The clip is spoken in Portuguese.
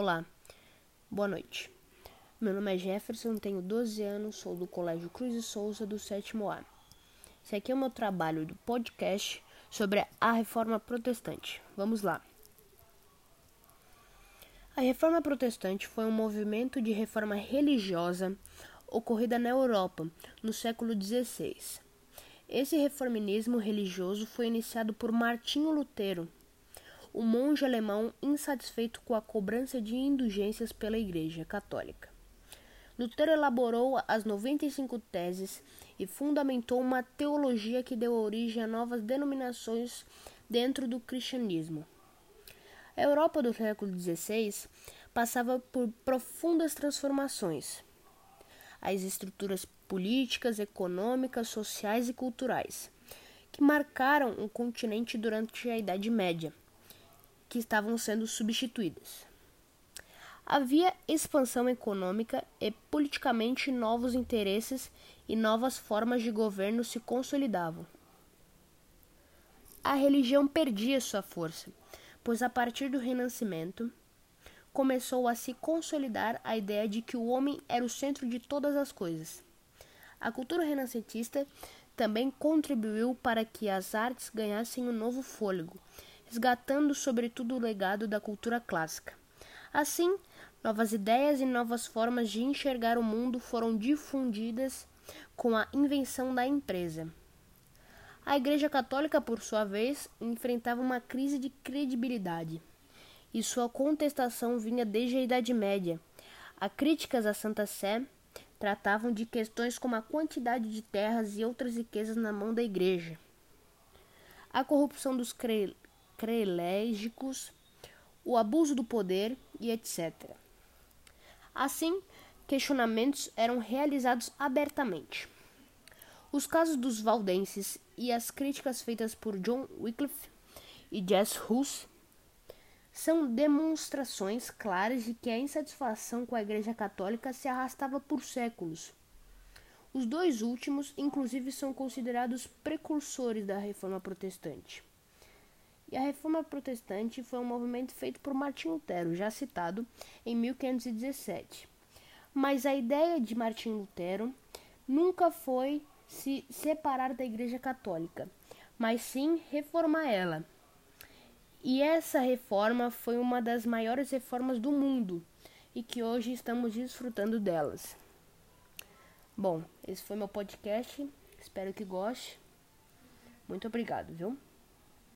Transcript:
Olá, boa noite. Meu nome é Jefferson, tenho 12 anos, sou do Colégio Cruz e Souza do sétimo A. Esse aqui é o meu trabalho do podcast sobre a Reforma Protestante. Vamos lá. A Reforma Protestante foi um movimento de reforma religiosa ocorrida na Europa no século XVI. Esse reformismo religioso foi iniciado por Martinho Lutero o monge alemão insatisfeito com a cobrança de indulgências pela Igreja Católica. Lutero elaborou as 95 teses e fundamentou uma teologia que deu origem a novas denominações dentro do cristianismo. A Europa do século XVI passava por profundas transformações. As estruturas políticas, econômicas, sociais e culturais, que marcaram o continente durante a Idade Média que estavam sendo substituídas. Havia expansão econômica e politicamente novos interesses e novas formas de governo se consolidavam. A religião perdia sua força, pois a partir do Renascimento começou a se consolidar a ideia de que o homem era o centro de todas as coisas. A cultura renascentista também contribuiu para que as artes ganhassem um novo fôlego resgatando sobretudo o legado da cultura clássica. Assim, novas ideias e novas formas de enxergar o mundo foram difundidas com a invenção da empresa. A Igreja Católica, por sua vez, enfrentava uma crise de credibilidade, e sua contestação vinha desde a Idade Média. As críticas à Santa Sé tratavam de questões como a quantidade de terras e outras riquezas na mão da Igreja. A corrupção dos crelégicos, o abuso do poder e etc. Assim, questionamentos eram realizados abertamente. Os casos dos valdenses e as críticas feitas por John Wycliffe e Jess Hus são demonstrações claras de que a insatisfação com a Igreja Católica se arrastava por séculos. Os dois últimos, inclusive, são considerados precursores da Reforma Protestante. E a Reforma Protestante foi um movimento feito por Martim Lutero, já citado em 1517. Mas a ideia de Martim Lutero nunca foi se separar da Igreja Católica, mas sim reformar ela. E essa reforma foi uma das maiores reformas do mundo e que hoje estamos desfrutando delas. Bom, esse foi meu podcast. Espero que goste. Muito obrigado, viu?